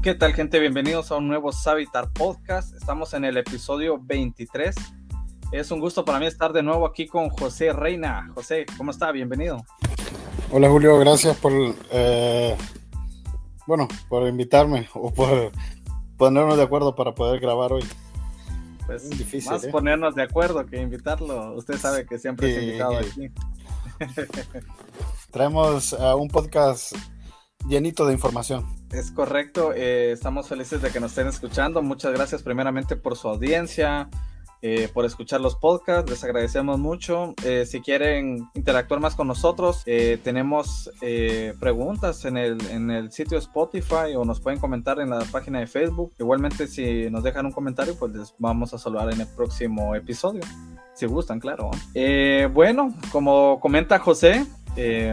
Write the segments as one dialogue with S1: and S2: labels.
S1: ¿Qué tal gente? Bienvenidos a un nuevo Savitar Podcast. Estamos en el episodio 23. Es un gusto para mí estar de nuevo aquí con José Reina. José, ¿cómo está? Bienvenido.
S2: Hola Julio, gracias por, eh, bueno, por invitarme o por ponernos de acuerdo para poder grabar hoy.
S1: Pues es difícil, más ¿eh? ponernos de acuerdo que invitarlo. Usted sabe que siempre es invitado aquí.
S2: Traemos uh, un podcast llenito de información.
S1: Es correcto, eh, estamos felices de que nos estén escuchando. Muchas gracias primeramente por su audiencia, eh, por escuchar los podcasts, les agradecemos mucho. Eh, si quieren interactuar más con nosotros, tenemos preguntas en el, en el sitio Spotify o nos pueden comentar en la página de Facebook. Igualmente, si nos dejan un comentario, pues les vamos a saludar en el próximo episodio. Si gustan, claro. bueno, como comenta José, eh,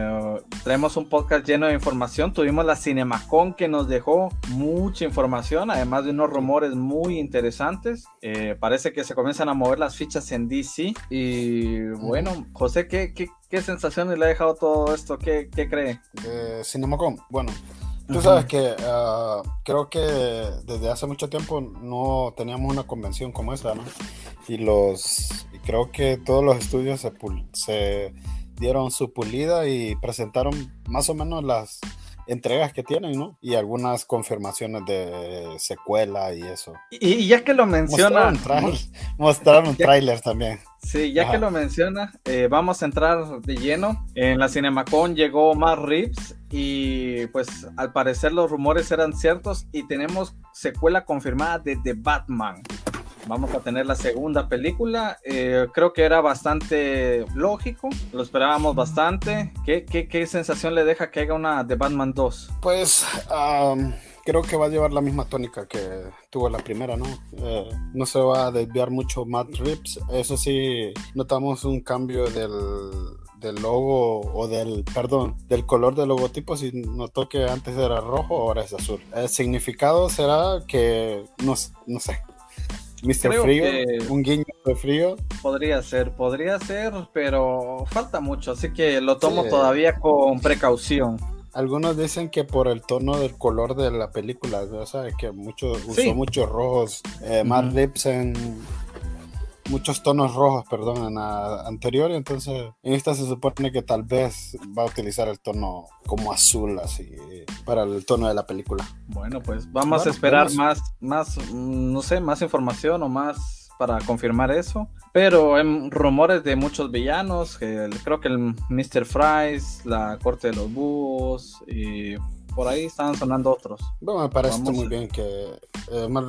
S1: traemos un podcast lleno de información. Tuvimos la Cinemacon que nos dejó mucha información, además de unos rumores muy interesantes. Eh, parece que se comienzan a mover las fichas en DC. Y bueno, José, ¿qué, qué, sensaciones le ha dejado todo esto? ¿Qué, qué cree?
S2: De Cinemacon, bueno. Tú sabes que ah, creo que desde hace mucho tiempo no teníamos una convención como esa, ¿no? Y los y creo que todos los estudios se, se dieron su pulida y presentaron más o menos las entregas que tienen, ¿no? Y algunas confirmaciones de secuela y eso.
S1: Y, ya que lo menciona...
S2: Mostraron, un tráiler también.
S1: Sí, ya que lo menciona, eh, vamos a entrar de lleno. En la Cinemacon llegó Matt Reeves y pues al parecer los rumores eran ciertos y tenemos secuela confirmada de The Batman vamos a tener la segunda película. Eh, creo que era bastante lógico, lo esperábamos bastante. ¿Qué, qué, qué sensación le deja que haya una de Batman 2?
S2: Pues creo que va a llevar la misma tónica que tuvo la primera, ¿no? Eh, no se va a desviar mucho Matt Rips. Eso sí, notamos un cambio del del logo o del, perdón, del color del logotipo, si notó que antes era rojo, ahora es azul. El significado será que, no, no sé, Mr. Frío, un guiño de frío.
S1: Podría ser, podría ser, pero falta mucho, así que lo tomo todavía con precaución.
S2: Algunos dicen que por el tono del color de la película, o sea, que mucho, usó muchos rojos, eh, lips en muchos tonos rojos, perdón, en la anterior, entonces en esta se supone que tal vez va a utilizar el tono como azul, así, para el tono de la película.
S1: Bueno, pues vamos a esperar más, más, mm, no sé, más información o más para confirmar eso. Pero hay rumores de muchos villanos, que creo que el Mr. Fries, la corte de los búhos y por ahí estaban sonando otros.
S2: Bueno, me parece muy bien que eh, más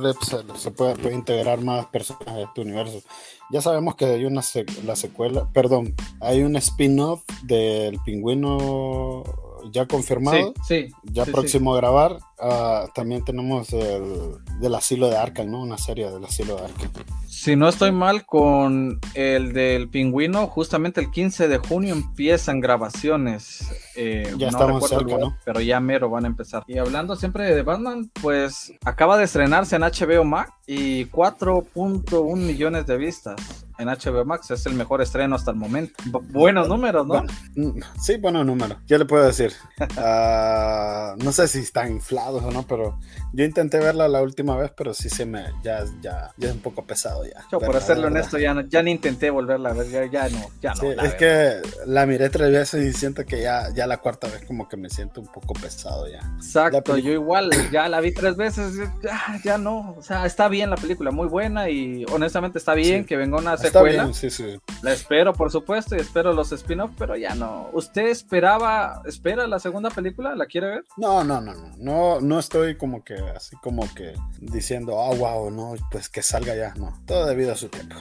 S2: se, pueda, integrar más personas a este universo. Ya sabemos que hay una la secuela, perdón, hay un spin-off del pingüino ya confirmado,
S1: sí,
S2: ya próximo a grabar. Ah, también tenemos el del asilo de Arkham, ¿no? Una serie del asilo de Arkham.
S1: Si no estoy mal con el del pingüino, justamente el 15 de junio empiezan grabaciones.
S2: Eh, ya estamos cerca, ¿no?
S1: Pero ya mero van a empezar. Y hablando siempre de Batman, pues acaba de estrenarse en HBO Max y 4.1 millones de vistas en HBO Max. Es el mejor estreno hasta el momento. buenos números, ¿no?
S2: Mm, sí, buenos números. ¿Qué le puedo decir? Ah, no sé si están inflados o no, pero yo intenté verla la última vez, pero sí se me. Ya, ya, ya es un poco pesado ya.
S1: Yo, por hacerlo honesto, ya, ya ni intenté volverla a ver. Ya, no, ya no.
S2: es que la miré tres veces y siento que ya, ya la cuarta vez como que me siento un poco pesado ya.
S1: Exacto, yo igual, ya la vi tres veces, ya, ya no. O sea, está bien la película, muy buena y honestamente está bien que venga una secuela.
S2: sí, sí.
S1: La espero, por supuesto, y espero los spin-off, pero ya no. ¿Usted esperaba, espera la segunda película? ¿La quiere ver?
S2: No, no, no, no. No, no estoy como que así como que diciendo, oh, wow, no, pues que salga ya. No, todo debido a su tiempo.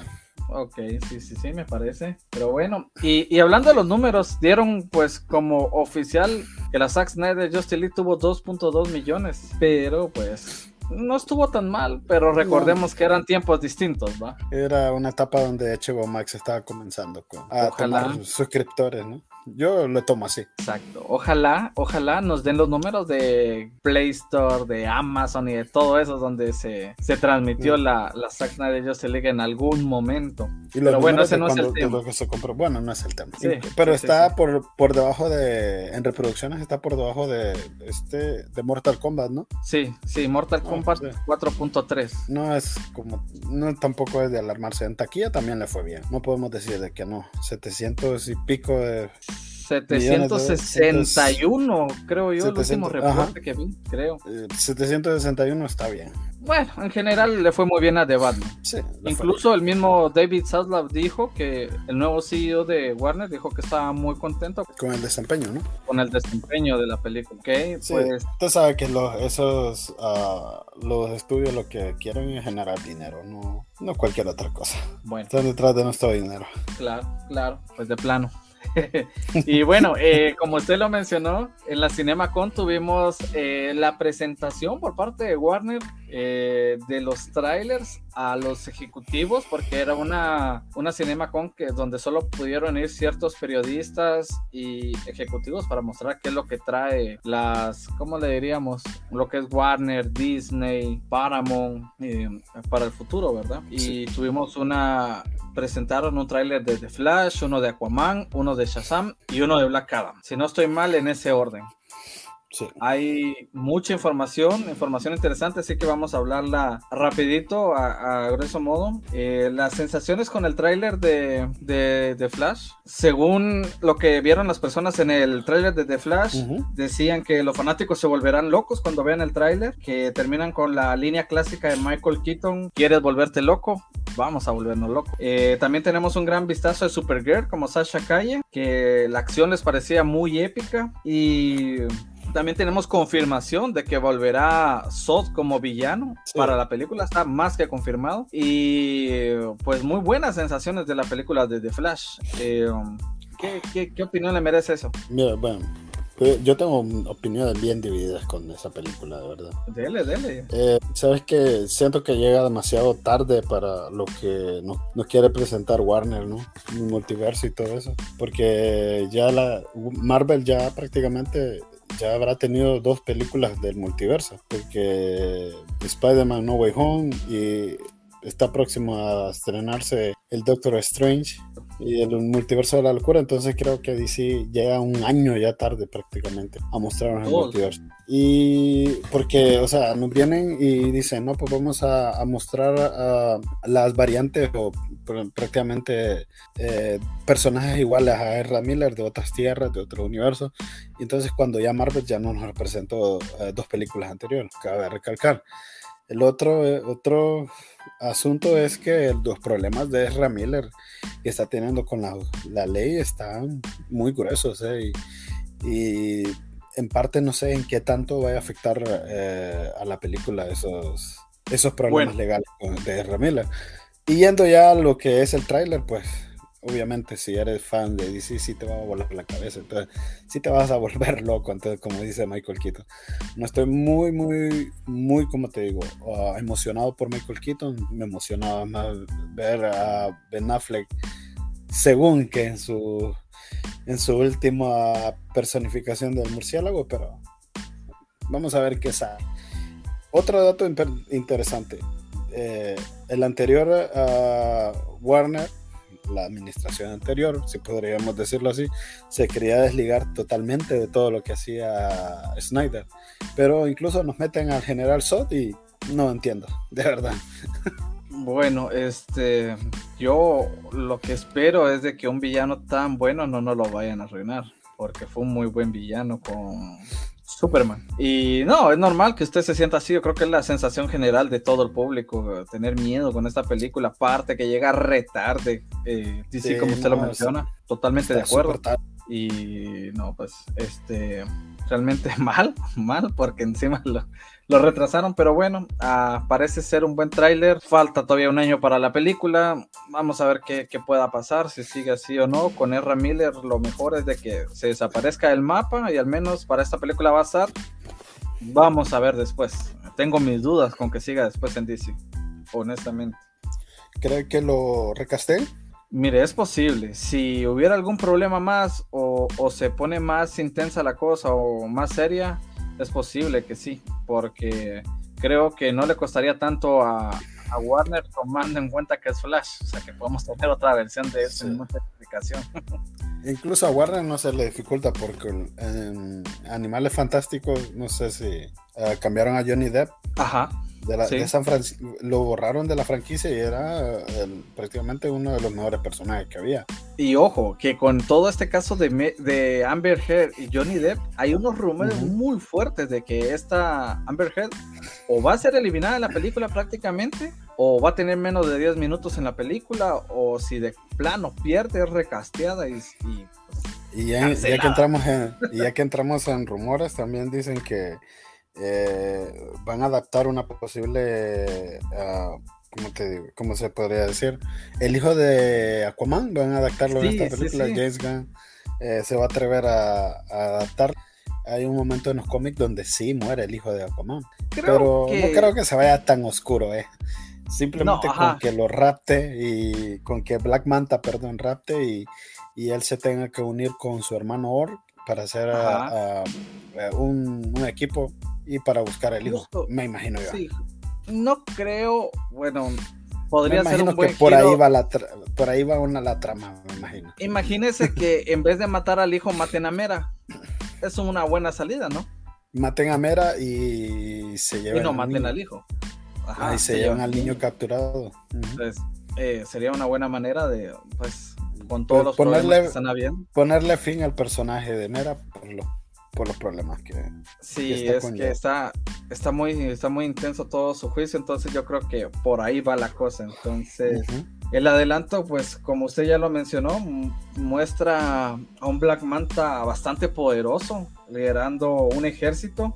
S1: Ok, sí, sí, sí, me parece. Pero bueno, y, y hablando de los números, dieron pues como oficial que la Zack Snyder Justice League tuvo 2.2 millones, pero pues no estuvo tan mal, pero recordemos que eran tiempos distintos, ¿va?
S2: Era una etapa donde HBO Max estaba comenzando con, a suscriptores, ¿no? Yo lo tomo así.
S1: Exacto. Ojalá, ojalá nos den los números de Play Store, de Amazon y de todo eso donde se, se transmitió mm. la, la Zack Snyder Justice League en algún momento. Pero bueno, ese no es el tema.
S2: Bueno, no es el tema. pero está Por, por debajo de, en reproducciones está por debajo de este de Mortal Kombat, ¿no?
S1: Sí, sí, Mortal ah, Kombat 4.3.
S2: No es como, no tampoco es de alarmarse. En taquilla también le fue bien. No podemos decir de que no. 700 y pico de
S1: 761, creo yo, el último reporte que vi, creo.
S2: 761 eh, está bien.
S1: Bueno, en general le fue muy bien a The Batman.
S2: Sí,
S1: Incluso el mismo David Zaslav dijo que el nuevo CEO de Warner dijo que estaba muy contento
S2: con el desempeño, ¿no?
S1: Con el desempeño de la película. Okay,
S2: sí, pues... Usted sabe que los, esos uh, los estudios lo que quieren es generar dinero, no, no cualquier otra cosa.
S1: Bueno.
S2: Están detrás de nuestro dinero.
S1: Claro, claro, pues de plano. y bueno, eh, como usted lo mencionó, en la CinemaCon tuvimos eh, la presentación por parte de Warner eh, de los trailers a los ejecutivos, porque era una, una CinemaCon que, donde solo pudieron ir ciertos periodistas y ejecutivos para mostrar qué es lo que trae las, ¿cómo le diríamos? Lo que es Warner, Disney, Paramount para el futuro, ¿verdad? Y tuvimos una, presentaron un tráiler de The Flash, uno de Aquaman, uno de Shazam y uno de Black Adam. Si no estoy mal en ese orden. Hay mucha información, información interesante, así que vamos a hablarla rapidito, a, grueso modo. Eh, las sensaciones con el tráiler de, de, Flash, según lo que vieron las personas en el tráiler de The Flash, decían que los fanáticos se volverán locos cuando vean el tráiler, que terminan con la línea clásica de Michael Keaton, ¿quieres volverte loco? Vamos a volvernos locos. Eh, también tenemos un gran vistazo de Supergirl como Sasha Calle, que la acción les parecía muy épica y también tenemos confirmación de que volverá Sod como villano para la película, está más que confirmado. Y pues muy buenas sensaciones de la película de The Flash. Eh, ¿qué, opinión le merece eso?
S2: Mira, bueno, pues, yo tengo opiniones bien divididas con esa película, de verdad.
S1: Dele, dele.
S2: Eh, Sabes que siento que llega demasiado tarde para lo que nos, nos quiere presentar Warner, ¿no? El multiverso y todo eso. Porque ya la Marvel ya prácticamente ya habrá tenido dos películas del multiverso, porque Spider-Man No Way Home y está próximo a estrenarse el Doctor Strange y el multiverso de la locura, entonces creo que DC llega un año ya tarde prácticamente a mostrarnos el multiverso. Y porque, o sea, nos vienen y dicen, no, pues vamos a, mostrar las variantes o prácticamente eh, personajes iguales a Ezra Miller de otras tierras, de otro universo. Y entonces cuando ya Marvel ya no nos presentó eh, dos películas anteriores, cabe recalcar. El otro, eh, otro asunto es que los problemas de Ezra Miller que está teniendo con la, la ley están muy gruesos y, y, en parte no sé en qué tanto va a afectar a la película esos, esos problemas legales de Ezra Miller. Y yendo ya a lo que es el tráiler, pues obviamente si eres fan de DC sí te va a volar la cabeza, entonces sí te vas a volver loco, entonces como dice Michael Keaton. No estoy muy, muy, muy, como te digo, ah, emocionado por Michael Keaton, me emocionaba más ver a Ben Affleck según que en su, en su última personificación del murciélago, pero vamos a ver qué sale. Otro dato interesante, eh, el anterior a Warner, la administración anterior, si podríamos decirlo así, se quería desligar totalmente de todo lo que hacía Snyder. Pero incluso nos meten al general Sot y no entiendo, de verdad.
S1: Bueno, este, yo lo que espero es de que un villano tan bueno no nos lo vayan a arruinar, porque fue un muy buen villano con Superman. Y no, es normal que usted se sienta así. Yo creo que es la sensación general de todo el público, tener miedo con esta película. Aparte que llega retarde, eh, sí, como usted lo menciona. Totalmente de acuerdo. Y no, pues, este, realmente mal, mal, porque encima lo, lo retrasaron, pero bueno, ah, parece ser un buen tráiler. Falta todavía un año para la película. Vamos a ver qué, pueda pasar, si sigue así o no. Con R. Miller lo mejor es de que se desaparezca el mapa y al menos para esta película va a estar. Vamos a ver después. Tengo mis dudas con que siga después en DC, honestamente.
S2: ¿Cree que lo recasté?
S1: Mire, es posible. Si hubiera algún problema más o, o, se pone más intensa la cosa o más seria, es posible que sí, porque creo que no le costaría tanto a, a Warner tomando en cuenta que es Flash, o sea que podemos tener otra versión de eso en nuestra explicación.
S2: Incluso a Warner no se le dificulta porque en Animales Fantásticos, no sé si uh, cambiaron a Johnny Depp.
S1: Ajá.
S2: De, la, sí. de San Francisco, lo borraron de la franquicia y era el, prácticamente uno de los mejores personajes que había.
S1: Y ojo, que con todo este caso de, de Amber Heard y Johnny Depp, hay unos rumores uh -huh. muy fuertes de que esta Amber Heard o va a ser eliminada en la película prácticamente, o va a tener menos de 10 minutos en la película, o si de plano pierde, es recasteada y, y
S2: y ya, ya, que entramos en, ya que entramos en rumores, también dicen que eh, van a adaptar una posible, uh, ¿cómo, te digo? ¿cómo se podría decir? El hijo de Aquaman, van a adaptarlo sí, en esta película. Sí, sí. James Gunn eh, se va a atrever a, a, adaptar. Hay un momento en los cómics donde sí muere el hijo de Aquaman. Creo pero que... no creo que se vaya tan oscuro, ¿eh? Simplemente no, con que lo rapte y con que Black Manta, perdón, rapte y, y él se tenga que unir con su hermano Orc para hacer a, a, un, un, equipo y para buscar el hijo, Justo, me imagino yo. Sí.
S1: No creo, bueno, podría
S2: me
S1: ser
S2: un
S1: buen
S2: que por
S1: giro.
S2: ahí va la por ahí va una la trama, me imagino.
S1: Imagínese que en vez de matar al hijo maten a Mera. Es una buena salida, ¿no?
S2: Maten a Mera y se llevan
S1: y no maten niño. al hijo.
S2: Ajá, y se, se llevan al niño, niño capturado.
S1: Entonces, eh, sería una buena manera de, pues, con todos pues los ponerle, problemas que están habiendo.
S2: Ponerle fin al personaje de Mera por lo por los problemas que
S1: sí que está es que está está muy está muy intenso todo su juicio entonces yo creo que por ahí va la cosa entonces uh -huh. el adelanto pues como usted ya lo mencionó muestra a un Black Manta bastante poderoso liderando un ejército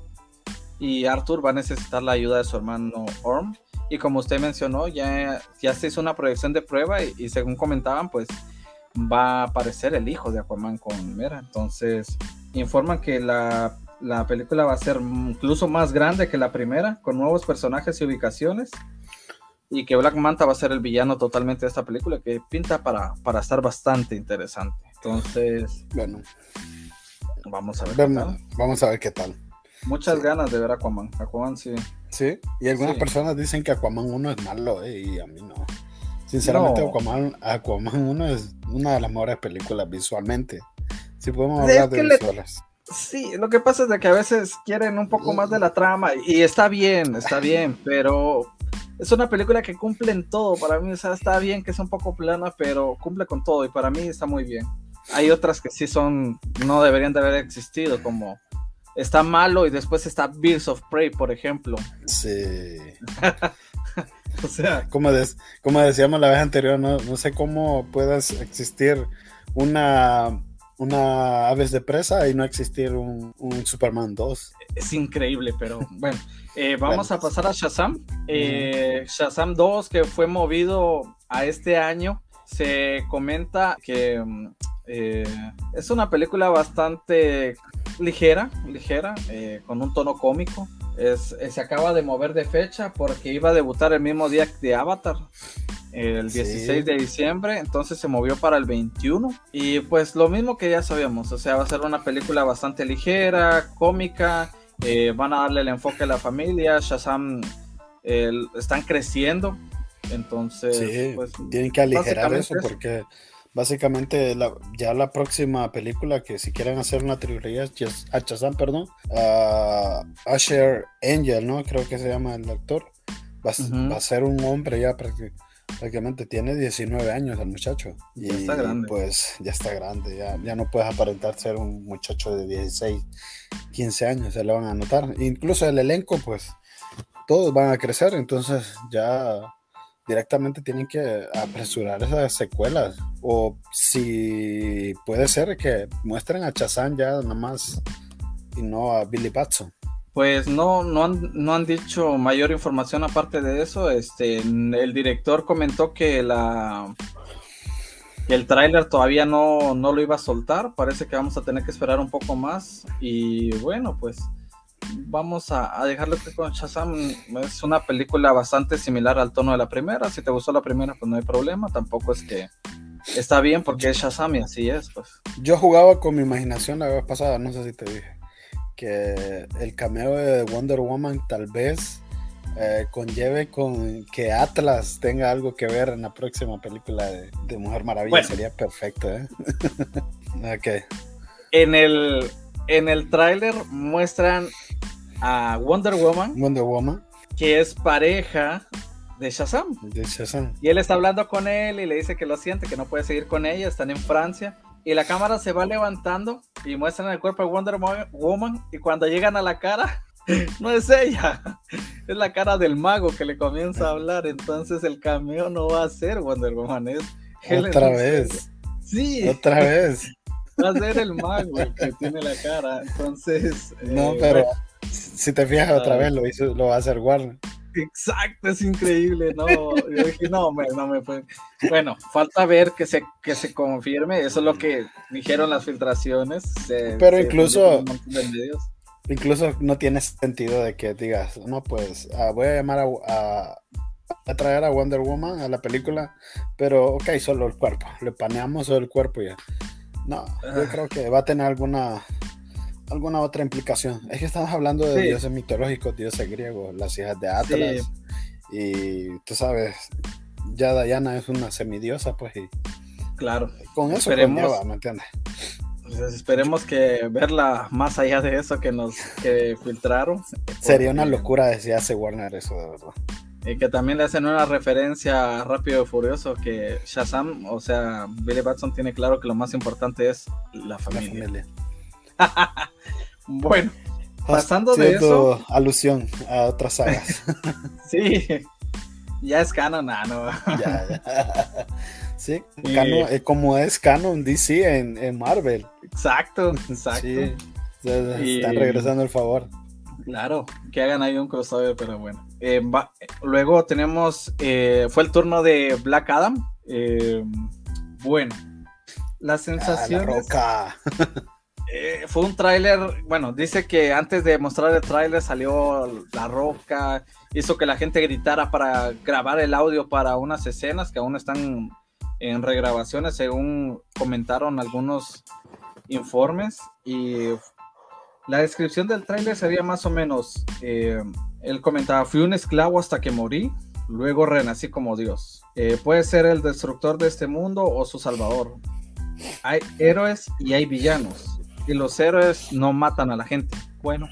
S1: y Arthur va a necesitar la ayuda de su hermano Orm y como usted mencionó ya ya se hizo una proyección de prueba y, y según comentaban pues va a aparecer el hijo de Aquaman con Mera entonces informan que la, la, película va a ser incluso más grande que la primera, con nuevos personajes y ubicaciones. Y que Black Manta va a ser el villano totalmente de esta película, que pinta para, para estar bastante interesante. Entonces,
S2: bueno,
S1: vamos a ver.
S2: Bueno, vamos a ver qué tal.
S1: Muchas sí. ganas de ver Aquaman. Aquaman sí.
S2: Sí, y algunas sí. personas dicen que Aquaman 1 es malo, eh, y a mí no. Sinceramente, no. Aquaman, Aquaman 1 es una de las mejores películas visualmente. Si podemos hablar de visuales.
S1: Le... Sí, lo que pasa es de que a veces quieren un poco más de la trama y está bien, está bien, pero es una película que cumple en todo. Para mí, o sea, está bien que es un poco plana, pero cumple con todo y para mí está muy bien. Hay otras que sí son, no deberían de haber existido, como está malo y después está Birds of Prey, por ejemplo.
S2: Sí.
S1: o sea,
S2: como, des, como decíamos la vez anterior, no, no sé cómo puedas existir una una aves de presa y no existir un, un Superman 2.
S1: Es increíble, pero bueno, eh, vamos bueno. a pasar a Shazam. Eh, Shazam 2, que fue movido a este año, se comenta que eh, es una película bastante ligera, ligera, eh, con un tono cómico. Es, se acaba de mover de fecha porque iba a debutar el mismo día de Avatar el 16 sí. de diciembre, entonces se movió para el 21 y pues lo mismo que ya sabíamos, o sea, va a ser una película bastante ligera, cómica, eh, van a darle el enfoque a la familia, Shazam eh, están creciendo, entonces
S2: sí,
S1: pues,
S2: tienen que aligerar eso porque básicamente la, ya la próxima película que si quieren hacer una trilogía a Shazam, perdón, uh, Asher Angel, ¿no? Creo que se llama el actor. Va, uh -huh. va a ser un hombre ya prácticamente prácticamente tiene 19 años el muchacho.
S1: Y ya está grande.
S2: pues ya está grande, ya, ya no puedes aparentar ser un muchacho de 16, 15 años, se le van a notar. Incluso el elenco, pues todos van a crecer, entonces ya directamente tienen que apresurar esas secuelas. O si puede ser que muestren a Chazán ya nada más y no a Billy Batson.
S1: Pues no, no han, no han dicho mayor información aparte de eso. Este, el director comentó que la que el tráiler todavía no, no lo iba a soltar. Parece que vamos a tener que esperar un poco más. Y bueno, pues vamos a, a dejarlo que con Shazam es una película bastante similar al tono de la primera. Si te gustó la primera, pues no hay problema. Tampoco es que está bien porque es Shazam y así es, pues.
S2: Yo jugaba con mi imaginación la vez pasada, no sé si te dije, que el cameo de Wonder Woman tal vez eh, conlleve con que Atlas tenga algo que ver en la próxima película de, Mujer Maravilla. Sería perfecto, ¿eh? ok.
S1: En el, en el tráiler muestran a Wonder Woman.
S2: Wonder Woman.
S1: Que es pareja de Shazam.
S2: De Shazam.
S1: Y él está hablando con él y le dice que lo siente, que no puede seguir con ella, están en Francia. Y la cámara se va levantando y muestran el cuerpo de Wonder Woman. Y cuando llegan a la cara, no es ella, es la cara del mago que le comienza a hablar. Entonces el cameo no va a ser Wonder Woman, es
S2: Otra vez.
S1: Sí.
S2: Otra vez.
S1: Va a ser el mago el que tiene la cara. Entonces.
S2: No, eh, pero si te fijas otra vez, lo, hizo, lo va a hacer Warner.
S1: Exacto, es increíble, no, yo dije, no, me, no me fue. Bueno, falta ver que se, que se confirme, eso es lo que dijeron las filtraciones.
S2: Pero incluso, incluso no tiene sentido de que digas, no, pues ah, voy a llamar a, a, traer a Wonder Woman a la película, pero ok, solo el cuerpo, le paneamos solo el cuerpo ya. No, yo creo que va a tener alguna alguna otra implicación. Es que estamos hablando de dioses mitológicos, dioses griegos, las hijas de Atlas. Y tú sabes, ya Diana es una semidiosa, pues. Y
S1: claro.
S2: Con eso esperemos, ¿me entiendes?
S1: Pues esperemos que verla más allá de eso que nos que filtraron.
S2: Sería una locura decir hace Warner eso, de verdad.
S1: Y que también le hacen una referencia a Rápido y Furioso, que Shazam, o sea, Billy Batson tiene claro que lo más importante es la familia. La familia. bueno, pasando de eso.
S2: Alusión a otras sagas.
S1: sí, ya es canon, ah, no.
S2: Sí, eh, como es canon DC en, Marvel.
S1: Exacto, exacto.
S2: están regresando el favor.
S1: Claro, que hagan ahí un crossover, pero bueno. Eh, luego tenemos, eh, fue el turno de Black Adam. bueno, las ah, sensaciones.
S2: roca.
S1: Eh, fue un tráiler, bueno, dice que antes de mostrar el tráiler salió La Roca, hizo que la gente gritara para grabar el audio para unas escenas que aún están en regrabaciones, según comentaron algunos informes. Y la descripción del tráiler sería más o menos, eh, él comentaba, fui un esclavo hasta que morí, luego renací como Dios. Eh, puede ser el destructor de este mundo o su salvador. Hay héroes y hay villanos y los héroes no matan a la gente. Bueno,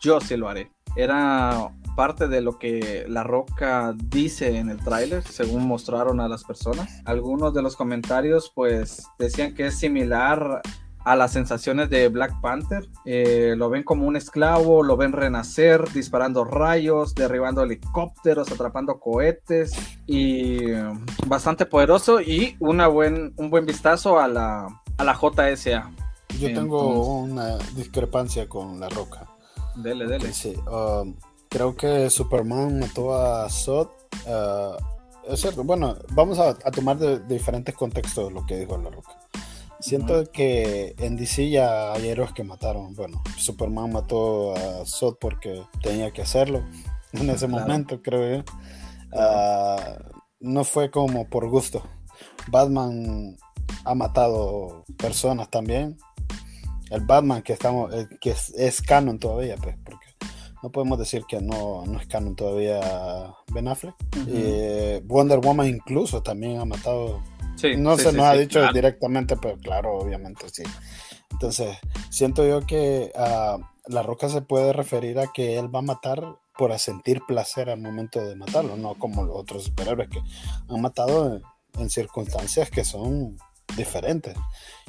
S1: yo sí lo haré. Era parte de lo que La Roca dice en el tráiler, según mostraron a las personas. Algunos de los comentarios pues decían que es similar a las sensaciones de Black Panther. Eh, lo ven como un esclavo, lo ven renacer, disparando rayos, derribando helicópteros, atrapando cohetes y bastante poderoso y una buen, un buen vistazo a la, a la JSA.
S2: Yo tengo una discrepancia con La Roca.
S1: Dele, dele.
S2: Sí, um, creo que Superman mató a Zod. Uh, es cierto, bueno, vamos a, tomar de, diferentes contextos lo que dijo La Roca. Siento que en DC ya hay héroes que mataron. Bueno, Superman mató a Zod porque tenía que hacerlo en ese momento, creo yo. Uh, no fue como por gusto. Batman ha matado personas también el Batman que estamos eh, que es, canon todavía pues porque no podemos decir que no, no es canon todavía Ben Affleck. Eh, Wonder Woman incluso también ha matado. No se nos ha dicho directamente pero claro obviamente sí. Entonces siento yo que uh, la roca se puede referir a que él va a matar por sentir placer al momento de matarlo no como los otros superhéroes que han matado en circunstancias que son diferentes.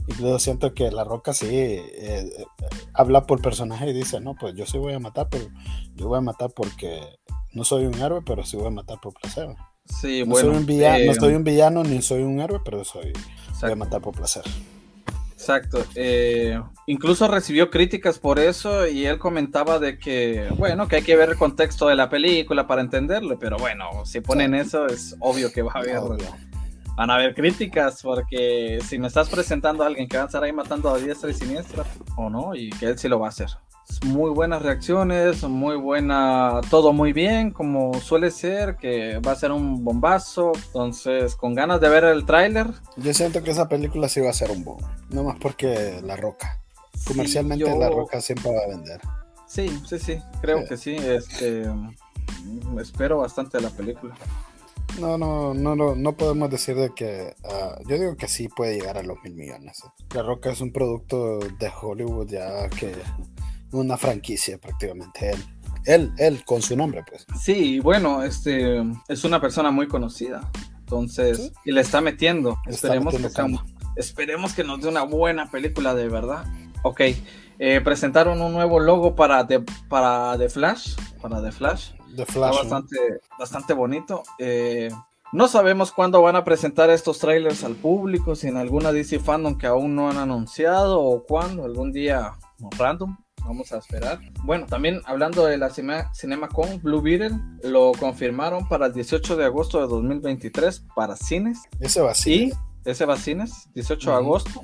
S2: Incluso siento que La Roca sí eh, eh, habla por personaje y dice, no, pues yo sí voy a matar, pero yo voy a matar porque no soy un héroe, pero sí voy a matar por placer.
S1: Sí,
S2: no
S1: bueno.
S2: Soy un villano, no eh, soy un villano ni soy un héroe, pero soy, voy a matar por placer.
S1: Exacto. incluso recibió críticas por eso y él comentaba de que, bueno, que hay que ver el contexto de la película para entenderlo, pero bueno, si ponen eso es obvio que va a haber van a haber críticas, porque si me estás presentando a alguien que va a estar ahí matando a diestra y siniestra, o no, y que él sí lo va a hacer. muy buenas reacciones, muy buena, todo muy bien, como suele ser, que va a ser un bombazo. Entonces, con ganas de ver el tráiler.
S2: Yo siento que esa película sí va a ser un boom, no más porque La Roca. Comercialmente La Roca siempre va a vender.
S1: Sí, sí, sí, creo que sí. Este, espero bastante la película.
S2: No, no, no, no, no podemos decir de que. Ah, yo digo que sí puede llegar a los mil millones. La Roca es un producto de Hollywood ya que una franquicia prácticamente. Él, él, él con su nombre, pues.
S1: Sí, bueno, este es una persona muy conocida. Entonces, y le está metiendo. esperemos, que esperemos que nos dé una buena película de verdad. Ok, eh, presentaron un nuevo logo para The, para The Flash. Para The Flash.
S2: The Flash.
S1: bastante, bastante bonito. Eh, no sabemos cuándo van a presentar estos trailers al público, si en alguna DC Fandom que aún no han anunciado o cuándo, algún día random. Vamos a esperar. Bueno, también hablando de la CinemaCon, Blue Beetle lo confirmaron para el 18 de agosto de 2023 para cines.
S2: Ese va a
S1: cines. Y ese va a cines, 18 de agosto.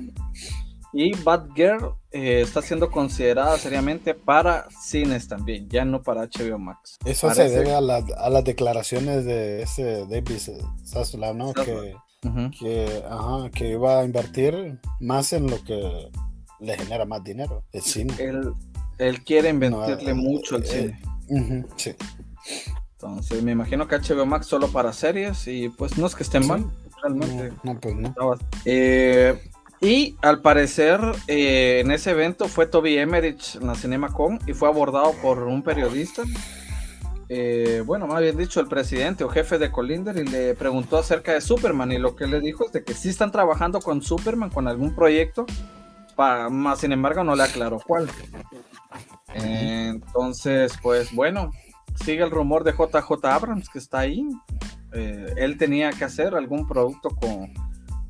S1: Y Bad Girl eh, está siendo considerada seriamente para cines también, ya no para HBO Max.
S2: Eso se debe a, las declaraciones de ese David Zaslav, ¿no? Que, que, ajá, que iba a invertir más en lo que le genera más dinero, el cine.
S1: Él, quiere invertirle eh, mucho al
S2: eh, cine. sí.
S1: Entonces, me imagino que HBO Max solo para series y pues no es que estén mal, realmente.
S2: No, pues no.
S1: Eh, y al parecer en ese evento fue Toby Emmerich en la CinemaCon y fue abordado por un periodista. bueno, más bien dicho, el presidente o jefe de Colinder y le preguntó acerca de Superman y lo que le dijo es de que sí están trabajando con Superman, con algún proyecto, más sin embargo no le aclaró cuál. Entonces, pues bueno, sigue el rumor de JJ Abrams que está ahí. Eh, él tenía que hacer algún producto con,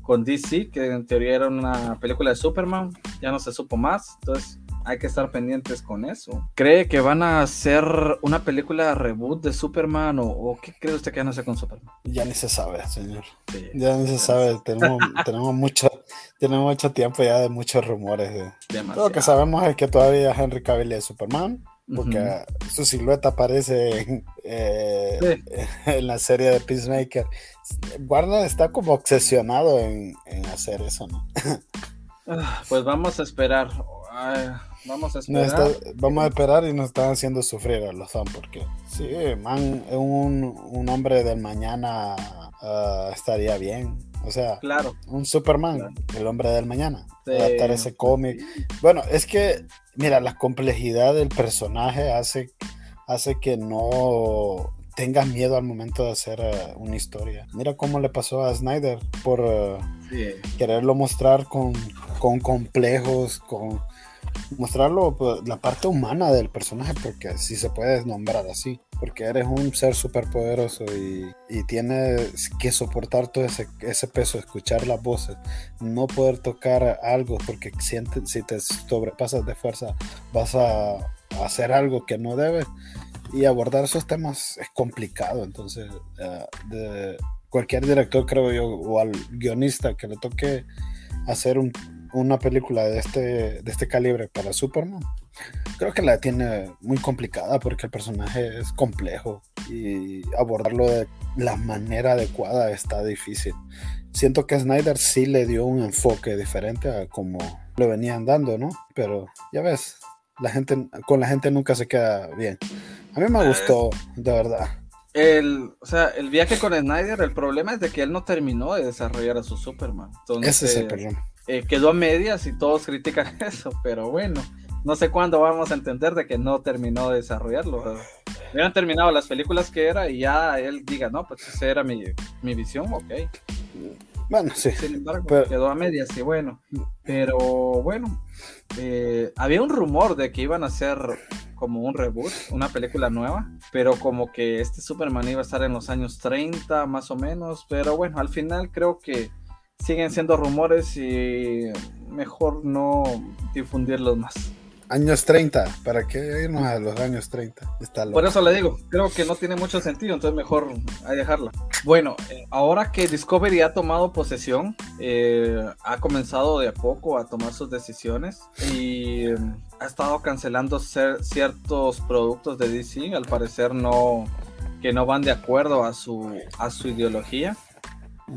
S1: con DC, que en teoría era una película de Superman, ya no se supo más, entonces hay que estar pendientes con eso. ¿Cree que van a hacer una película reboot de Superman o, qué cree usted que van a hacer con Superman?
S2: Ya ni se sabe, señor. ya ni se sabe, tenemos, tenemos, mucho, tenemos mucho tiempo ya de muchos rumores. Lo que sabemos es que todavía Henry Cavill es Superman. Porque su silueta aparece en, eh, en, la serie de Peacemaker. Warner está como obsesionado en, en hacer eso, ¿no?
S1: Ah, pues vamos a esperar. Vamos a esperar.
S2: vamos a esperar y nos están haciendo sufrir a los fans porque sí, man, un, un hombre del mañana ah, estaría bien. O sea,
S1: claro.
S2: un Superman, el hombre del mañana. Adaptar ese cómic. Bueno, es que, mira, la complejidad del personaje hace, hace que no tengas miedo al momento de hacer ah, una historia. Mira cómo le pasó a Snyder por ah, quererlo mostrar con, con complejos, con mostrarlo pues, la parte humana del personaje, porque si se puede nombrar así, porque eres un ser súper poderoso y, y, tienes que soportar todo ese, ese, peso, escuchar las voces, no poder tocar algo, porque sientes, si te sobrepasas de fuerza vas a, hacer algo que no debes. Y abordar esos temas es complicado, entonces eh, cualquier director creo yo o al guionista que le toque hacer un, una película de este, de este calibre para Superman, creo que la tiene muy complicada porque el personaje es complejo y abordarlo de la manera adecuada está difícil. Siento que Snyder sí le dio un enfoque diferente a como le venían dando, ¿no? Pero ya ves, la gente, con la gente nunca se queda bien. A mí me gustó, de verdad.
S1: El, o sea, el viaje con Snyder, el problema es de que él no terminó de desarrollar a su Superman.
S2: Ese es el problema.
S1: Eh, quedó a medias y todos critican eso, pero bueno, no sé cuándo vamos a entender de que no terminó de desarrollarlo. Hubieran terminado las películas que era y ya él diga, no, pues esa era mi, visión, ok.
S2: Bueno, sí.
S1: Sin embargo, quedó a medias y bueno. Pero bueno, eh, había un rumor de que iban a hacer como un reboot, una película nueva, pero como que este Superman iba a estar en los años 30 más o menos, pero bueno, al final creo que siguen siendo rumores y mejor no difundirlos más.
S2: Años 30, ¿para qué irnos a los años 30? Está
S1: Por eso le digo, creo que no tiene mucho sentido, entonces mejor hay dejarla. Bueno, eh, ahora que Discovery ha tomado posesión, eh, ha comenzado de a poco a tomar sus decisiones y eh, ha estado cancelando ciertos productos de DC, al parecer no que no van de acuerdo a su, a su ideología.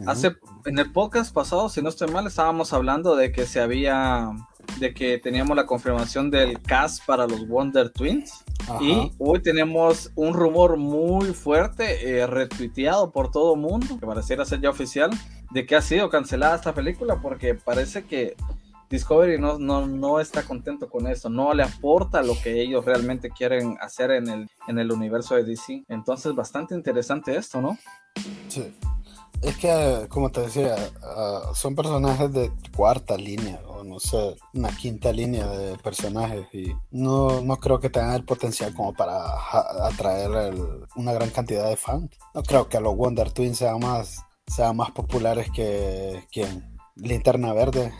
S1: Hace, en el podcast pasado, si no estoy mal, estábamos hablando de que se había de que teníamos la confirmación del cast para los Wonder Twins. Y hoy tenemos un rumor muy fuerte, eh, retuiteado por todo mundo, que pareciera ser ya oficial, de que ha sido cancelada esta película porque parece que Discovery no, no, no está contento con eso, no le aporta lo que ellos realmente quieren hacer en el, en el universo de DC. Entonces, bastante interesante esto, ¿no?
S2: Sí. Es que, como te decía, ah, son personajes de cuarta línea, o no sé, una quinta línea de personajes, y no, no creo que tengan el potencial como para atraer una gran cantidad de fans. No creo que los Wonder Twins sean más, sean más populares que quien. Linterna Verde.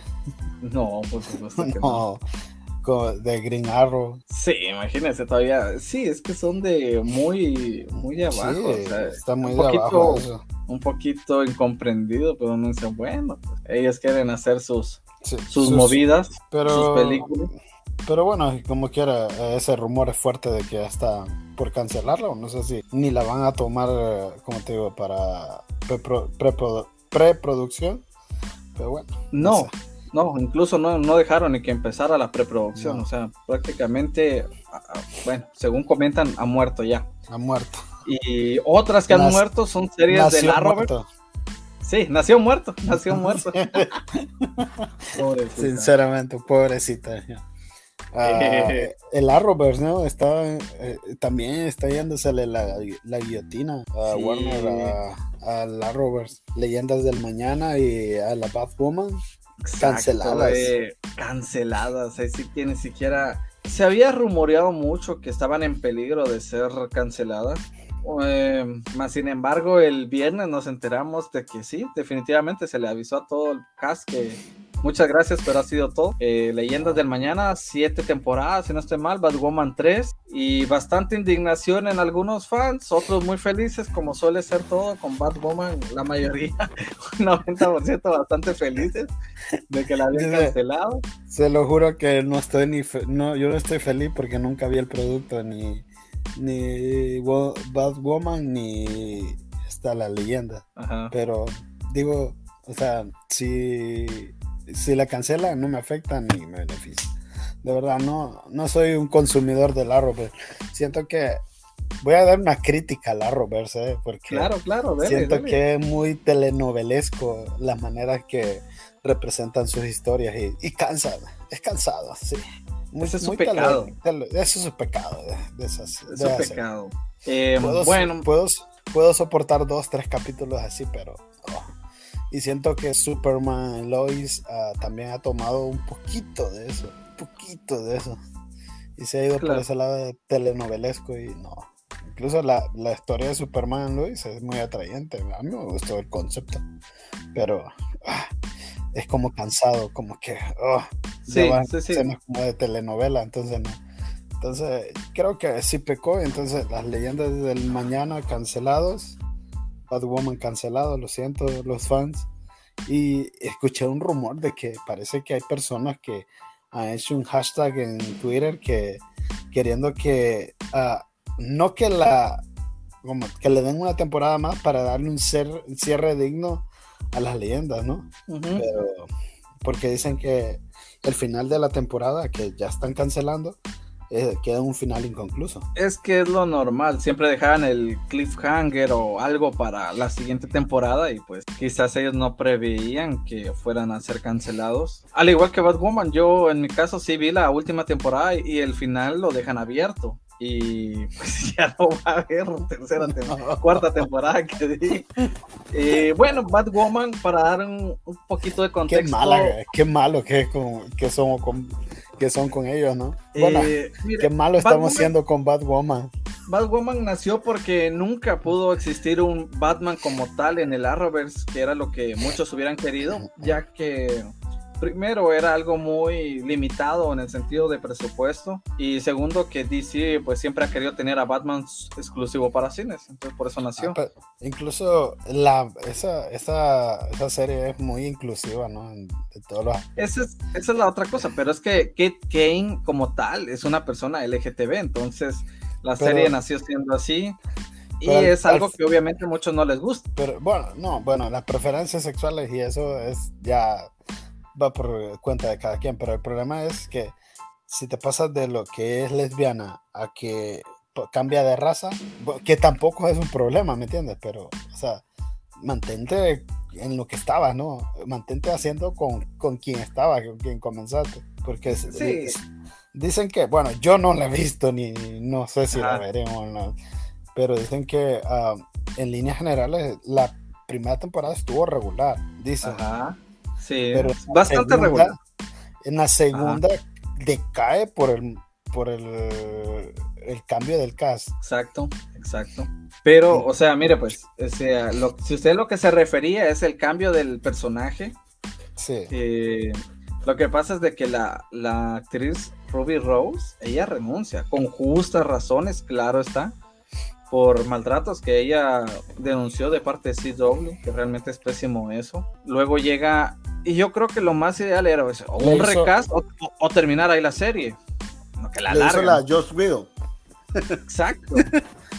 S1: No, por supuesto que no.
S2: De Green Arrow.
S1: Sí, imagínense todavía. Sí, es que son de muy, muy de abajo.
S2: está muy de abajo
S1: un poquito incomprendido, pero uno dice, bueno, pues, ellos quieren hacer sus, sus, movidas, sus películas.
S2: Pero bueno, como quiera, ese rumor es fuerte de que ya está por cancelarlo. No sé si ni la van a tomar, como te digo, para preproducción. pero bueno.
S1: No, no, incluso no, no, dejaron ni que empezara la preproducción. O sea, prácticamente, bueno, según comentan, ha muerto ya.
S2: Ha muerto.
S1: Y otras que han muerto son series de la Robert. Sí, nació muerto, nació muerto.
S2: Sinceramente, pobrecita. Ah, el Arrowverse, ¿no? Está, eh, también está yéndosele la, la guillotina a Warner, a, la Arrowverse. Leyendas del Mañana y a la Batwoman. canceladas.
S1: canceladas, así que ni siquiera... Se había rumoreado mucho que estaban en peligro de ser canceladas eh, más sin embargo, el viernes nos enteramos de que sí, definitivamente se le avisó a todo el cast que muchas gracias, pero ha sido todo. Eh, Leyendas del Mañana, siete temporadas, si no estoy mal, Batwoman 3 y bastante indignación en algunos fans, otros muy felices, como suele ser todo con Batwoman, la mayoría, un 90% bastante felices de que la habían cancelado.
S2: Se lo juro que no estoy ni, no, yo no estoy feliz porque nunca vi el producto ni ni Batwoman ni está la leyenda. Pero digo, o sea, si, si la cancelan no me afecta ni me beneficia. De verdad, no, no soy un consumidor del Arrowverse. Siento que voy a dar una crítica al Arrowverse, ¿eh? porque
S1: claro, claro,
S2: siento que es muy telenovelesco la manera que representan sus historias y, y cansa, es cansado, sí.
S1: Ese es su pecado.
S2: Ese es su pecado. De, esas,
S1: es su pecado. Eh, bueno.
S2: Puedo, puedo, soportar dos, tres capítulos así, pero. Oh. Y siento que Superman Lois uh, también ha tomado un poquito de eso. Un poquito de eso. Y se ha ido por ese lado de telenovelesco y no. Incluso la, la historia de Superman Lois es muy atrayente. A mí me gustó el concepto. Pero. Ah, es como cansado, como que oh,
S1: sí, sí, sí.
S2: como de telenovela, entonces no. Entonces, creo que sí pecó, entonces las leyendas del mañana cancelados, Woman cancelado, lo siento, los fans. Y escuché un rumor de que parece que hay personas que han hecho un hashtag en Twitter que queriendo que uh, no que la como que le den una temporada más para darle un, ser, un cierre digno a las leyendas, ¿no? Pero porque dicen que el final de la temporada, que ya están cancelando, eh, queda un final inconcluso.
S1: Es que es lo normal, siempre dejaban el cliffhanger o algo para la siguiente temporada y pues quizás ellos no preveían que fueran a ser cancelados. Al igual que Batwoman, yo en mi caso sí vi la última temporada y el final lo dejan abierto y pues ya no va a haber tercera temporada, cuarta temporada que di. Eh, bueno, Batwoman, para dar un, poquito de contexto.
S2: Qué, mala, qué malo que, con, que, somos con, que son con ellos, ¿no? Bueno, eh, qué malo estamos haciendo con Batwoman.
S1: Batwoman nació porque nunca pudo existir un Batman como tal en el Arrowverse, que era lo que muchos hubieran querido, ya que primero era algo muy limitado en el sentido de presupuesto y segundo que DC pues siempre ha querido tener a Batman exclusivo para cines, entonces por eso nació.
S2: Ah, incluso la, esa, esa, esa, serie es muy inclusiva, ¿no? De todos los...
S1: esa, es, esa es la otra cosa, pero es que Kate Kane como tal es una persona LGTB, entonces la serie nació siendo así. Y es algo que obviamente a muchos no les gusta.
S2: Pero bueno, no, bueno, las preferencias sexuales y eso es ya va por cuenta de cada quien, pero el problema es que si te pasas de lo que es lesbiana a que cambia de raza, que tampoco es un problema, ¿me entiendes? Pero, o sea, mantente en lo que estabas, ¿no? Mantente haciendo con, con quien estaba, con quien comenzaste. Porque sí. dicen que, bueno, yo no la he visto ni, no sé si la veremos, no, pero dicen que ah, en líneas generales la primera temporada estuvo regular, dicen.
S1: Ajá. Sí, pero bastante regular.
S2: En la segunda decae por el por el, el, cambio del cast.
S1: Exacto, exacto. Pero, o sea, mire, pues, o sea, lo, si usted lo que se refería es el cambio del personaje.
S2: Sí.
S1: Eh, lo que pasa es de que la, la actriz Ruby Rose, ella renuncia, con justas razones, claro está por maltratos que ella denunció de parte de CW, que realmente es pésimo eso. Luego llega, y yo creo que lo más ideal era pues, o un recast o, terminar ahí la serie.
S2: Que la hizo la Joss Widow.
S1: Exacto.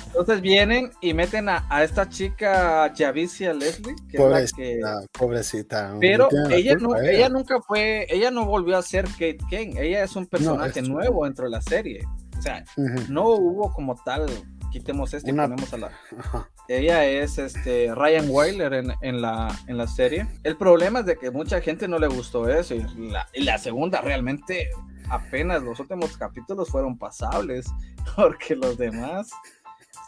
S1: Entonces vienen y meten a, esta chica Javicia Leslie, que
S2: pobrecita, es la que... pobrecita.
S1: Pero ella, no, ella nunca fue, ella no volvió a ser Kate Kane, ella es un personaje nuevo dentro de la serie. O sea, no hubo como tal quitemos este y ponemos a la. Ella es este Ryan Weiler en, en, la, en la serie. El problema es de que mucha gente no le gustó eso. Y la, y la segunda realmente apenas los últimos capítulos fueron pasables. Porque los demás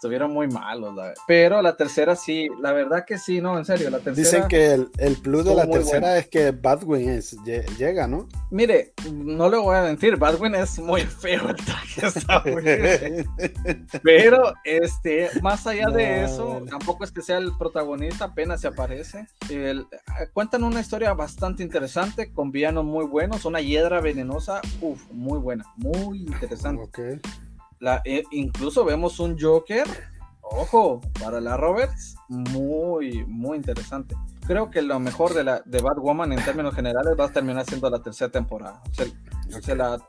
S1: estuvieron muy malos, pero la tercera sí, la verdad que sí, no, en serio, la tercera.
S2: Dicen que el, el plus de la tercera es que Badwin es, llega, ¿no?
S1: Mire, no le voy a mentir, Badwin es muy feo el traje, está pero este, más allá de eso, tampoco es que sea el protagonista, apenas se aparece. El, cuentan una historia bastante interesante, con villanos muy buenos, una hiedra venenosa, uff, muy buena, muy interesante.
S2: Okay.
S1: Eh, incluso vemos un Joker, ojo, para la Roberts, muy, muy interesante. Creo que lo mejor de, la, de Batwoman en términos generales va a terminar siendo la tercera temporada. la,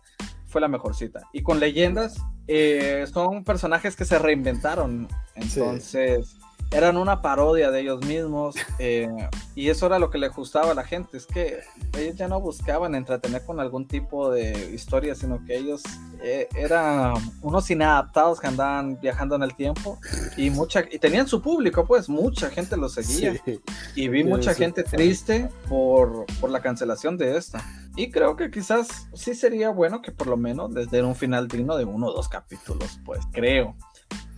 S1: fue la mejorcita. Y con leyendas, eh, son personajes que se reinventaron. Entonces eran una parodia de ellos mismos eh, y eso era lo que le gustaba a la gente, es que ellos ya no buscaban entretener con algún tipo de historia, sino que ellos eh, eran unos inadaptados que andaban viajando en el tiempo y mucha y tenían su público, pues mucha gente los seguía. Y vi mucha gente triste por, por la cancelación de esta. Y creo que quizás sí sería bueno que por lo menos les den un final digno de uno o dos capítulos, pues creo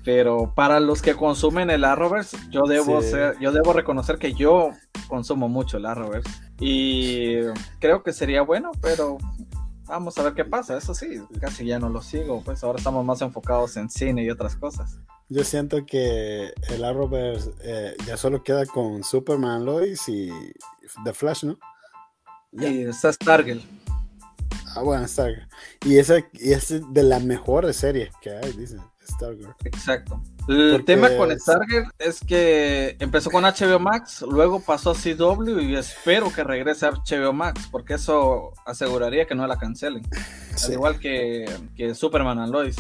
S1: pero para los que consumen el Arrowverse, yo debo ser, yo debo reconocer que yo consumo mucho el Arrowverse y creo que sería bueno, pero vamos a ver qué pasa. Eso sí, casi ya no lo sigo, pues ahora estamos más enfocados en cine y otras cosas.
S2: Yo siento que el Arrowverse eh, ya solo queda con Superman, Lois y The Flash, ¿no?
S1: Y está Stargirl.
S2: Ah, bueno, Stargirl. Y ese, y ese de las mejores series que hay, dicen. Stargirl.
S1: Exacto. El tema con Stargirl es que empezó con HBO Max, luego pasó a CW y espero que regrese a HBO Max, porque eso aseguraría que no la cancelen. Al igual que, que, Superman and Lois.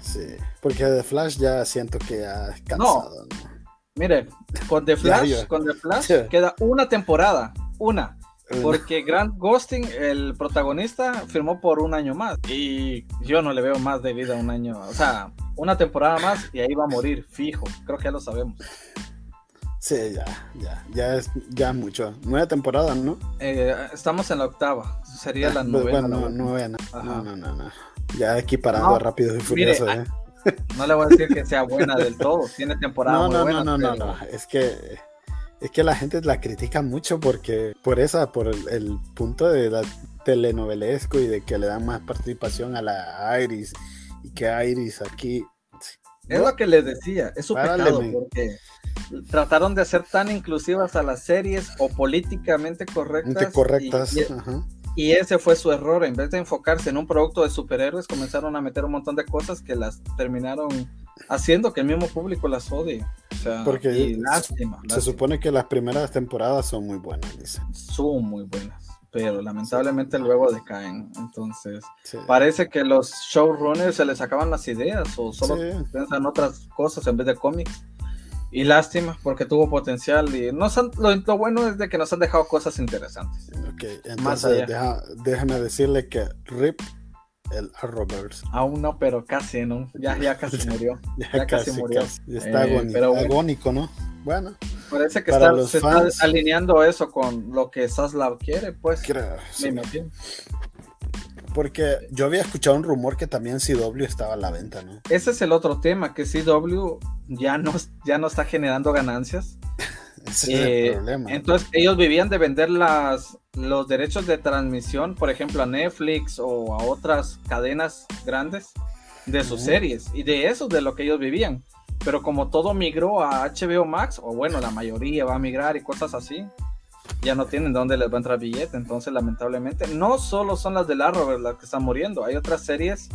S2: Sí, porque The Flash ya siento que ha cansado.
S1: No. Mire, con The Flash, con The Flash queda una temporada, una. Porque Grant Ghosting, el protagonista, firmó por un año más. Y yo no le veo más de vida un año. O sea, una temporada más y ahí va a morir, fijo. Creo que ya lo sabemos.
S2: Sí, ya, ya, ya es ya mucho. Nueva temporada, ¿no?
S1: Eh, estamos en la octava. Sería la novena.
S2: Bueno, novena. No, no, no, no. Ya equiparando rápido y furioso, ¿eh?
S1: No le voy a decir que sea buena del todo. Tiene temporada
S2: no,
S1: muy
S2: no,
S1: buena.
S2: No, no, no, no. Es que es que la gente la critica mucho porque por esa, por el, punto de la telenovelesco y de que le dan más participación a la Iris que Iris aquí.
S1: Es lo que les decía, es su pecado porque trataron de hacer tan inclusivas a las series o políticamente correctas.
S2: correctas.
S1: Y ese fue su error. En vez de enfocarse en un producto de superhéroes, comenzaron a meter un montón de cosas que las terminaron haciendo que el mismo público las odie. O sea,
S2: Porque se supone que las primeras temporadas son muy buenas, dice.
S1: Son muy buenas, pero lamentablemente luego decaen. Entonces, parece que los showrunners se les acaban las ideas o solo piensan otras cosas en vez de cómics. Y lástima, porque tuvo potencial y no lo, bueno es de que nos han dejado cosas interesantes.
S2: Ok, entonces déjame decirle que RIP el Arrowverse.
S1: Aún no, pero casi, ¿no? Ya, ya casi murió. ya, casi, murió.
S2: está eh, agónico, ¿no? Bueno.
S1: Parece que está, se está alineando eso con lo que Saslav quiere, pues.
S2: Creo, Porque yo había escuchado un rumor que también CW estaba a la venta, ¿no?
S1: Ese es el otro tema, que CW ya no, ya no está generando ganancias. Ese es el eh, problema. Entonces ellos vivían de vender las, los derechos de transmisión, por ejemplo, a Netflix o a otras cadenas grandes de sus series. Y de eso de lo que ellos vivían. Pero como todo migró a HBO Max, o bueno, la mayoría va a migrar y cosas así, ya no tienen dónde les va a entrar billete. Entonces, lamentablemente, no solo son las de Arrowverse las que están muriendo, hay otras series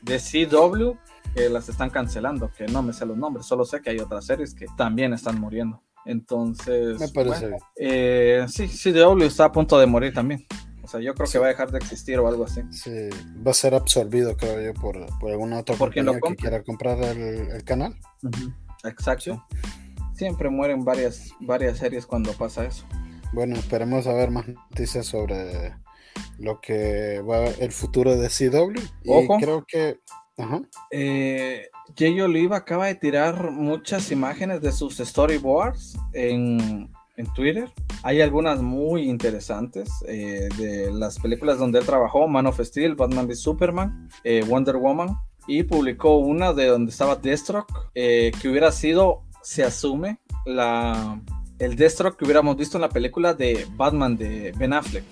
S1: de CW que las están cancelando, que no me sé los nombres, solo sé que hay otras series que también están muriendo. Entonces,
S2: me parece bien.
S1: Eh, sí, CW está a punto de morir también. O sea, yo creo que va a dejar de existir o algo así.
S2: Sí, va a ser absorbido, creo yo, por, por alguna otra compañía que quiera comprar el, canal.
S1: Exacto. Siempre mueren varias, varias series cuando pasa eso.
S2: Bueno, esperemos a ver más noticias sobre lo que va el futuro de CW. Y creo que. Ajá.
S1: Eh, Jay Oliva acaba de tirar muchas imágenes de sus storyboards en, en Twitter. Hay algunas muy interesantes eh, de las películas donde él trabajó, Man of Steel, Batman v Superman, eh, Wonder Woman, y publicó una de donde estaba Deathstroke, eh, que hubiera sido, se asume, la, el Deathstroke que hubiéramos visto en la película de Batman de Ben Affleck.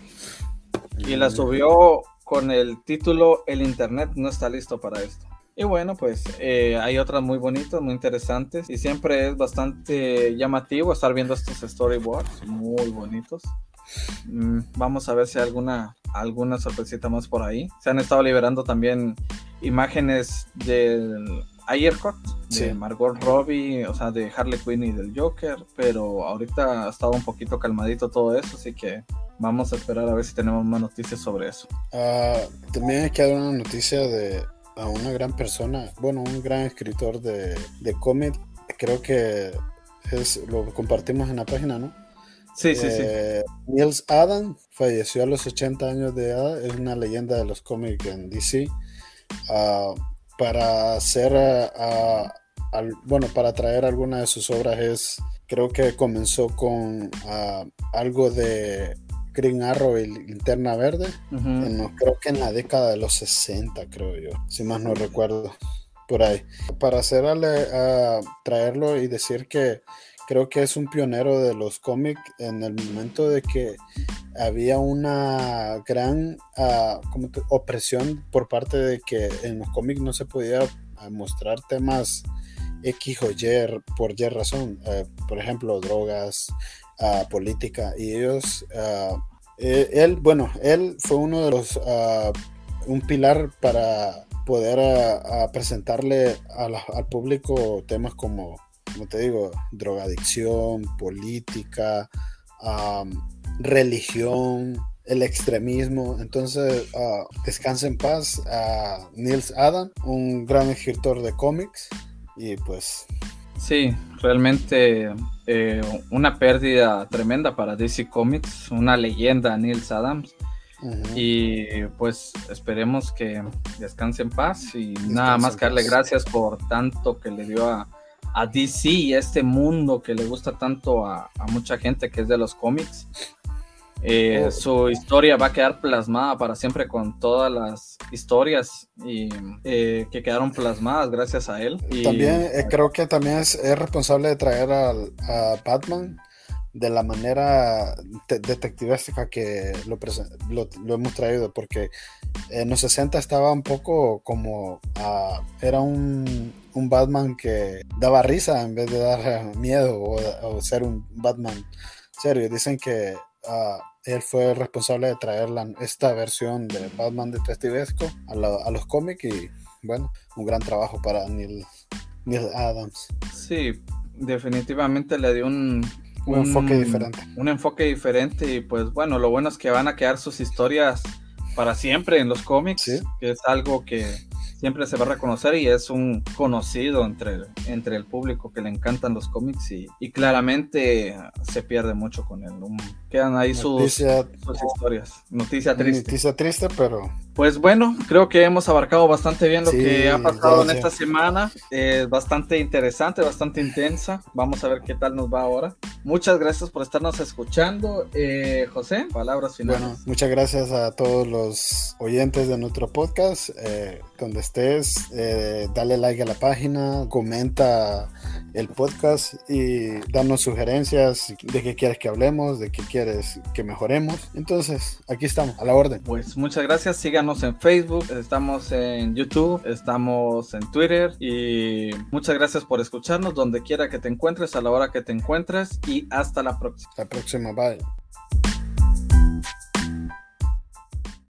S1: Y la mm. subió con el título El Internet no está listo para esto. Y bueno, pues eh, hay otras muy bonitas, muy interesantes y siempre es bastante llamativo estar viendo estos storyboards muy bonitos. Mm, vamos a ver si hay alguna, alguna sorpresita más por ahí. Se han estado liberando también imágenes del Aircut de Margot Robbie, o sea, de Harley Quinn y del Joker, pero ahorita ha estado un poquito calmadito todo eso, así que vamos a esperar a ver si tenemos más noticias sobre eso.
S2: Ah, también hay que dar una noticia de a una gran persona, bueno, un gran escritor de, de cómic, creo que es, lo compartimos en la página, ¿no?
S1: Sí, sí, sí.
S2: Eh, Niels Adam falleció a los 80 años de edad, es una leyenda de los cómics en DC. Ah, para hacer, ah, bueno, para traer alguna de sus obras es, creo que comenzó con algo de Green Arrow y Linterna Verde. creo que en la década de los 60, creo yo, si más no recuerdo, por ahí. Para hacerle a traerlo y decir que creo que es un pionero de los cómics en el momento de que había una gran ah, opresión por parte de que en los cómics no se podía ah, mostrar temas X o Y por Y razón, eh, por ejemplo, drogas, política y ellos, eh, él, bueno, él fue uno de los, un pilar para poder presentarle al público temas como, como te digo, drogadicción, política, religión, el extremismo. Entonces, descansa en paz a Niels Adam, un gran escritor de cómics. Y pues
S1: Sí, realmente eh, una pérdida tremenda para DC Comics, una leyenda Neil Adams. Y pues esperemos que descanse en paz y nada más que darle gracias por tanto que le dio a, a, DC y a este mundo que le gusta tanto a, a mucha gente que es de los cómics. Eh, oh. Su historia va a quedar plasmada para siempre con todas las historias y, eh, que quedaron plasmadas gracias a él. Y,
S2: también eh, creo que también es, responsable de traer al, a Batman de la manera detectivística que lo, lo, hemos traído, porque en los 60 estaba un poco como, ah, era un, un, Batman que daba risa en vez de dar miedo o, o ser un Batman serio. Dicen que Ah, él fue el responsable de traer esta versión de Batman Detectivesco a, a los cómics y bueno, un gran trabajo para Neil, Neil Adams.
S1: Sí, definitivamente le dio un,
S2: un, enfoque diferente.
S1: Un enfoque diferente y pues bueno, lo bueno es que van a quedar sus historias para siempre en los cómics, que es algo que siempre se va a reconocer y es un conocido entre, entre el público que le encantan los cómics y, y claramente se pierde mucho con él. Quedan ahí sus, historias. Noticia triste.
S2: Noticia triste, pero...
S1: Pues bueno, creo que hemos abarcado bastante bien lo que ha pasado en esta semana. Es bastante interesante, bastante intensa. Vamos a ver qué tal nos va ahora. Muchas gracias por estarnos escuchando. Eh, José, palabras finales. Bueno,
S2: muchas gracias a todos los oyentes de nuestro podcast. Eh, donde estés, eh, dale like a la página, comenta el podcast y danos sugerencias de qué quieres que hablemos, de qué quieres que mejoremos. Entonces, aquí estamos, a la orden.
S1: Pues muchas gracias, síganos en Facebook, estamos en YouTube, estamos en Twitter y muchas gracias por escucharnos donde quiera que te encuentres, a la hora que te encuentres y hasta la próxima.
S2: La próxima, bye.